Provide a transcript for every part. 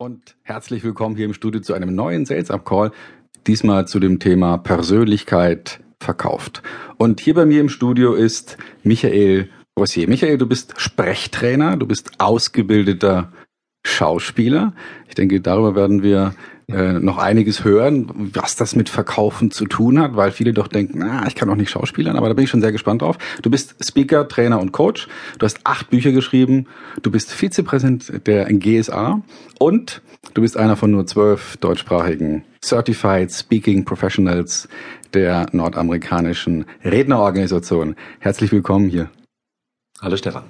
und herzlich willkommen hier im Studio zu einem neuen Sales Up Call. Diesmal zu dem Thema Persönlichkeit verkauft. Und hier bei mir im Studio ist Michael Rossier. Michael, du bist Sprechtrainer, du bist ausgebildeter Schauspieler. Ich denke, darüber werden wir äh, noch einiges hören, was das mit Verkaufen zu tun hat, weil viele doch denken, na, ich kann doch nicht Schauspielern, aber da bin ich schon sehr gespannt drauf. Du bist Speaker, Trainer und Coach. Du hast acht Bücher geschrieben. Du bist Vizepräsident der GSA und du bist einer von nur zwölf deutschsprachigen Certified Speaking Professionals der nordamerikanischen Rednerorganisation. Herzlich willkommen hier. Hallo Stefan.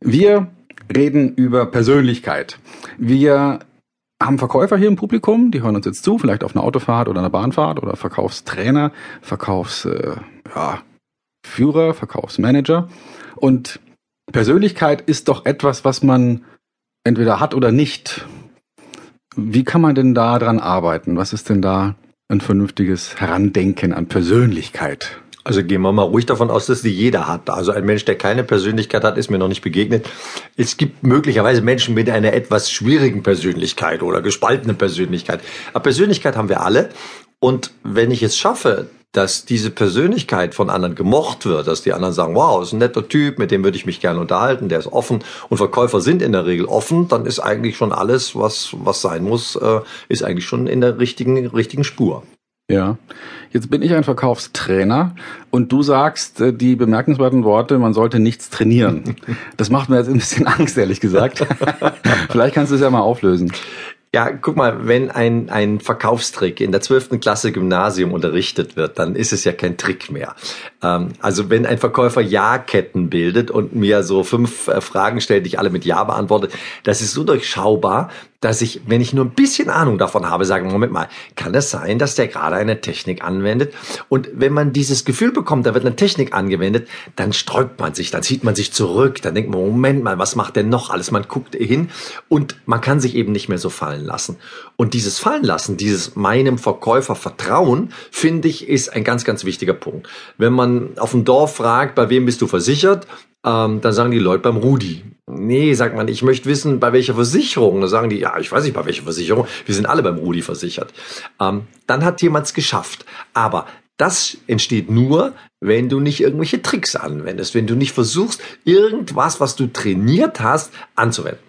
Wir reden über Persönlichkeit. Wir haben Verkäufer hier im Publikum, die hören uns jetzt zu, vielleicht auf einer Autofahrt oder einer Bahnfahrt oder Verkaufstrainer, Verkaufsführer, äh, ja, Verkaufsmanager. Und Persönlichkeit ist doch etwas, was man entweder hat oder nicht. Wie kann man denn da dran arbeiten? Was ist denn da ein vernünftiges Herandenken an Persönlichkeit? Also gehen wir mal ruhig davon aus, dass die jeder hat. Also ein Mensch, der keine Persönlichkeit hat, ist mir noch nicht begegnet. Es gibt möglicherweise Menschen mit einer etwas schwierigen Persönlichkeit oder gespaltenen Persönlichkeit. Aber Persönlichkeit haben wir alle. Und wenn ich es schaffe, dass diese Persönlichkeit von anderen gemocht wird, dass die anderen sagen, wow, ist ein netter Typ, mit dem würde ich mich gerne unterhalten, der ist offen und Verkäufer sind in der Regel offen, dann ist eigentlich schon alles, was, was sein muss, äh, ist eigentlich schon in der richtigen, richtigen Spur. Ja, jetzt bin ich ein Verkaufstrainer und du sagst äh, die bemerkenswerten Worte, man sollte nichts trainieren. Das macht mir jetzt ein bisschen Angst, ehrlich gesagt. Vielleicht kannst du es ja mal auflösen. Ja, guck mal, wenn ein, ein Verkaufstrick in der zwölften Klasse Gymnasium unterrichtet wird, dann ist es ja kein Trick mehr. Ähm, also wenn ein Verkäufer Ja-Ketten bildet und mir so fünf äh, Fragen stellt, die ich alle mit Ja beantworte, das ist so durchschaubar, dass ich, wenn ich nur ein bisschen Ahnung davon habe, sage, Moment mal, kann es sein, dass der gerade eine Technik anwendet? Und wenn man dieses Gefühl bekommt, da wird eine Technik angewendet, dann sträubt man sich, dann zieht man sich zurück, dann denkt man, Moment mal, was macht denn noch alles? Man guckt hin und man kann sich eben nicht mehr so fallen lassen. Und dieses Fallen lassen, dieses meinem Verkäufer Vertrauen, finde ich, ist ein ganz, ganz wichtiger Punkt. Wenn man auf dem Dorf fragt, bei wem bist du versichert? Ähm, dann sagen die Leute beim Rudi. Nee, sagt man, ich möchte wissen, bei welcher Versicherung. Dann sagen die, ja, ich weiß nicht, bei welcher Versicherung. Wir sind alle beim Rudi versichert. Ähm, dann hat jemand's geschafft. Aber das entsteht nur, wenn du nicht irgendwelche Tricks anwendest, wenn du nicht versuchst, irgendwas, was du trainiert hast, anzuwenden.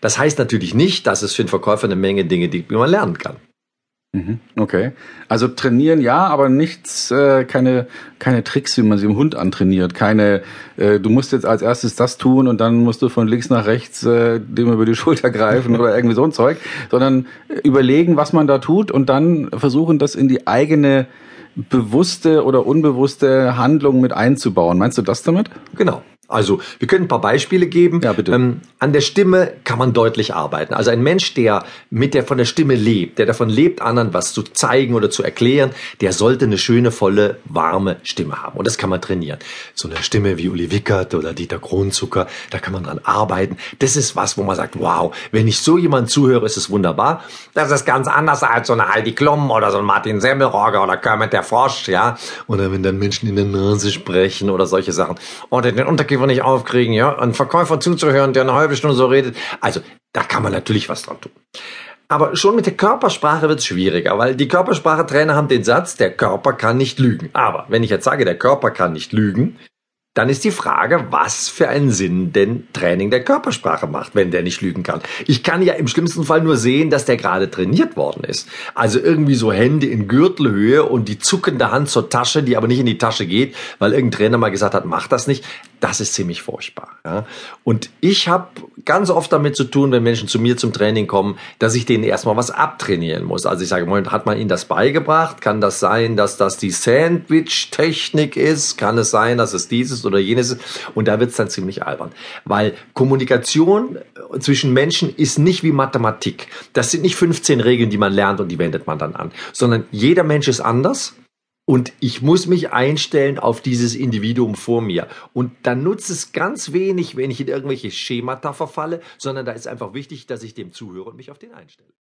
Das heißt natürlich nicht, dass es für den Verkäufer eine Menge Dinge gibt, die man lernen kann. Mhm, okay. Also trainieren ja, aber nichts, äh, keine, keine Tricks, wie man sie im Hund antrainiert. Keine, äh, du musst jetzt als erstes das tun und dann musst du von links nach rechts äh, dem über die Schulter greifen oder irgendwie so ein Zeug, sondern überlegen, was man da tut und dann versuchen, das in die eigene bewusste oder unbewusste Handlung mit einzubauen. Meinst du das damit? Genau. Also wir können ein paar Beispiele geben. Ja, bitte. Ähm, an der Stimme kann man deutlich arbeiten. Also ein Mensch, der mit der von der Stimme lebt, der davon lebt, anderen was zu zeigen oder zu erklären, der sollte eine schöne, volle, warme Stimme haben. Und das kann man trainieren. So eine Stimme wie Uli Wickert oder Dieter Kronzucker, da kann man dran arbeiten. Das ist was, wo man sagt, wow, wenn ich so jemand zuhöre, ist es wunderbar. Das ist ganz anders als so eine Heidi Klum oder so ein Martin Semmelrogge oder Kermit der Frosch, ja. Oder wenn dann Menschen in der Nase sprechen oder solche Sachen. Oder den Unterkiefer wir nicht aufkriegen, ja, einen Verkäufer zuzuhören, der eine halbe Stunde so redet. Also, da kann man natürlich was dran tun. Aber schon mit der Körpersprache wird es schwieriger, weil die Körpersprache-Trainer haben den Satz, der Körper kann nicht lügen. Aber wenn ich jetzt sage, der Körper kann nicht lügen, dann ist die Frage, was für einen Sinn denn Training der Körpersprache macht, wenn der nicht lügen kann. Ich kann ja im schlimmsten Fall nur sehen, dass der gerade trainiert worden ist. Also irgendwie so Hände in Gürtelhöhe und die zuckende Hand zur Tasche, die aber nicht in die Tasche geht, weil irgendein Trainer mal gesagt hat, mach das nicht. Das ist ziemlich furchtbar. Ja? Und ich habe ganz oft damit zu tun, wenn Menschen zu mir zum Training kommen, dass ich denen erstmal was abtrainieren muss. Also ich sage, Moment, hat man ihnen das beigebracht? Kann das sein, dass das die Sandwich-Technik ist? Kann es sein, dass es dieses oder jenes Und da wird es dann ziemlich albern. Weil Kommunikation zwischen Menschen ist nicht wie Mathematik. Das sind nicht 15 Regeln, die man lernt und die wendet man dann an. Sondern jeder Mensch ist anders. Und ich muss mich einstellen auf dieses Individuum vor mir. Und dann nutzt es ganz wenig, wenn ich in irgendwelche Schemata verfalle, sondern da ist einfach wichtig, dass ich dem zuhöre und mich auf den einstelle.